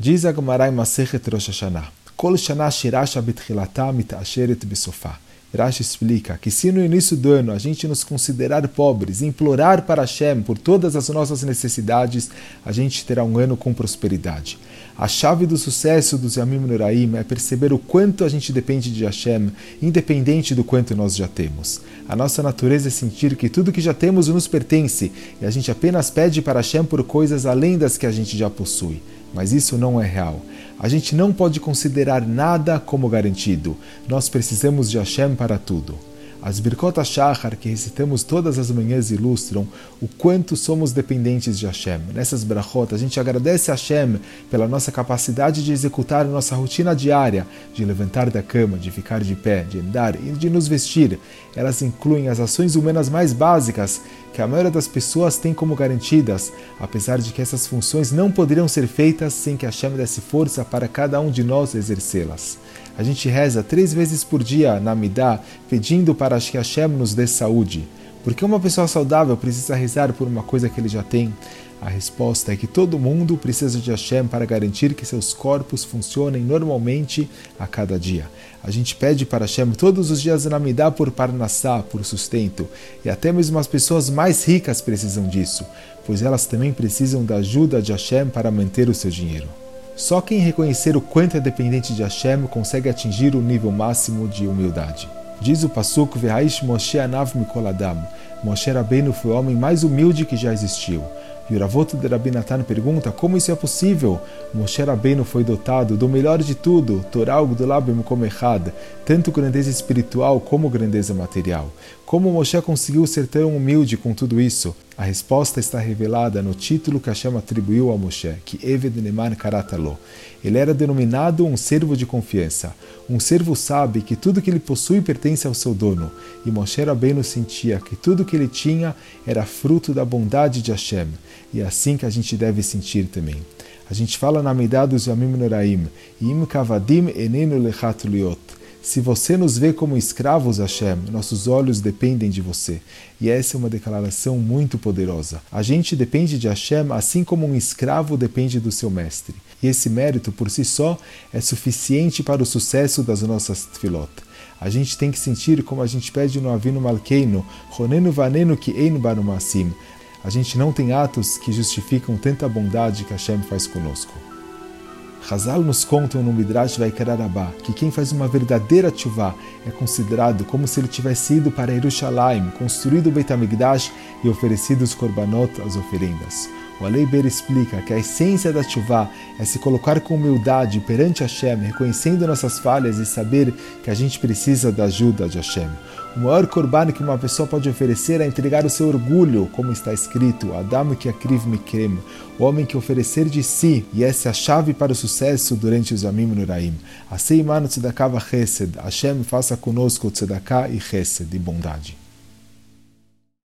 Diz a Gemara em Masechet Rosh Hashanah, Kol Shana Shirasha Betchilata Mitasheret Besofá. Rashi explica que se no início do ano a gente nos considerar pobres implorar para Hashem por todas as nossas necessidades, a gente terá um ano com prosperidade. A chave do sucesso dos Yamim Nuraim é perceber o quanto a gente depende de Hashem, independente do quanto nós já temos. A nossa natureza é sentir que tudo que já temos nos pertence e a gente apenas pede para Hashem por coisas além das que a gente já possui. Mas isso não é real. A gente não pode considerar nada como garantido. Nós precisamos de Hashem para tudo. As Birkot HaShachar que recitamos todas as manhãs ilustram o quanto somos dependentes de Hashem. Nessas brachot, a gente agradece a Hashem pela nossa capacidade de executar nossa rotina diária, de levantar da cama, de ficar de pé, de andar e de nos vestir. Elas incluem as ações humanas mais básicas que a maioria das pessoas tem como garantidas, apesar de que essas funções não poderiam ser feitas sem que Hashem desse força para cada um de nós exercê-las. A gente reza três vezes por dia na Midah, pedindo para que Hashem nos dê saúde. Porque uma pessoa saudável precisa rezar por uma coisa que ele já tem. A resposta é que todo mundo precisa de Hashem para garantir que seus corpos funcionem normalmente a cada dia. A gente pede para Hashem todos os dias na Midah por Parnassá, por sustento. E até mesmo as pessoas mais ricas precisam disso, pois elas também precisam da ajuda de Hashem para manter o seu dinheiro. Só quem reconhecer o quanto é dependente de Hashem consegue atingir o nível máximo de humildade. Diz o Pasuk Ve'aish Moshe Anav Mikoladam. Moshe Rabbeinu foi o homem mais humilde que já existiu. E o Ravoto de pergunta como isso é possível. Moshe Rabbeinu foi dotado do melhor de tudo, Torah Gdolabim Komechad, tanto grandeza espiritual como grandeza material. Como Moshe conseguiu ser tão humilde com tudo isso? A resposta está revelada no título que Hashem atribuiu a Moshe, que Eved Neman Karatalo. Ele era denominado um servo de confiança. Um servo sabe que tudo que ele possui pertence ao seu dono, e Moshe Rabbeinu sentia que tudo que ele tinha era fruto da bondade de Hashem, e é assim que a gente deve sentir também. A gente fala na Midah dos Yamim Noraim, Im Kavadim Enenu Lechat Liot. Se você nos vê como escravos, Hashem, nossos olhos dependem de você. E essa é uma declaração muito poderosa. A gente depende de Hashem assim como um escravo depende do seu mestre. E esse mérito por si só é suficiente para o sucesso das nossas tefilot. A gente tem que sentir como a gente pede no Avino Malkeino, Ronenu Vanenu Ki Ein Banumassim. A gente não tem atos que justificam tanta bondade que Hashem faz conosco. Hazal nos contam no Midrash Vaikararabá que quem faz uma verdadeira tchuvá é considerado como se ele tivesse ido para Jerusalém, construído o Beit HaMikdash e oferecido os korbanot, as oferendas. O Aleiber explica que a essência da Tchuvá é se colocar com humildade perante Hashem, reconhecendo nossas falhas e saber que a gente precisa da ajuda de Hashem. O maior korban que uma pessoa pode oferecer é entregar o seu orgulho, como está escrito, Adam que akriv mikrem, o homem que oferecer de si, e essa é a chave para o sucesso durante os Amim Nuraim. Asei manu tzedakah chesed, Hashem faça conosco tzedakah e chesed, de bondade.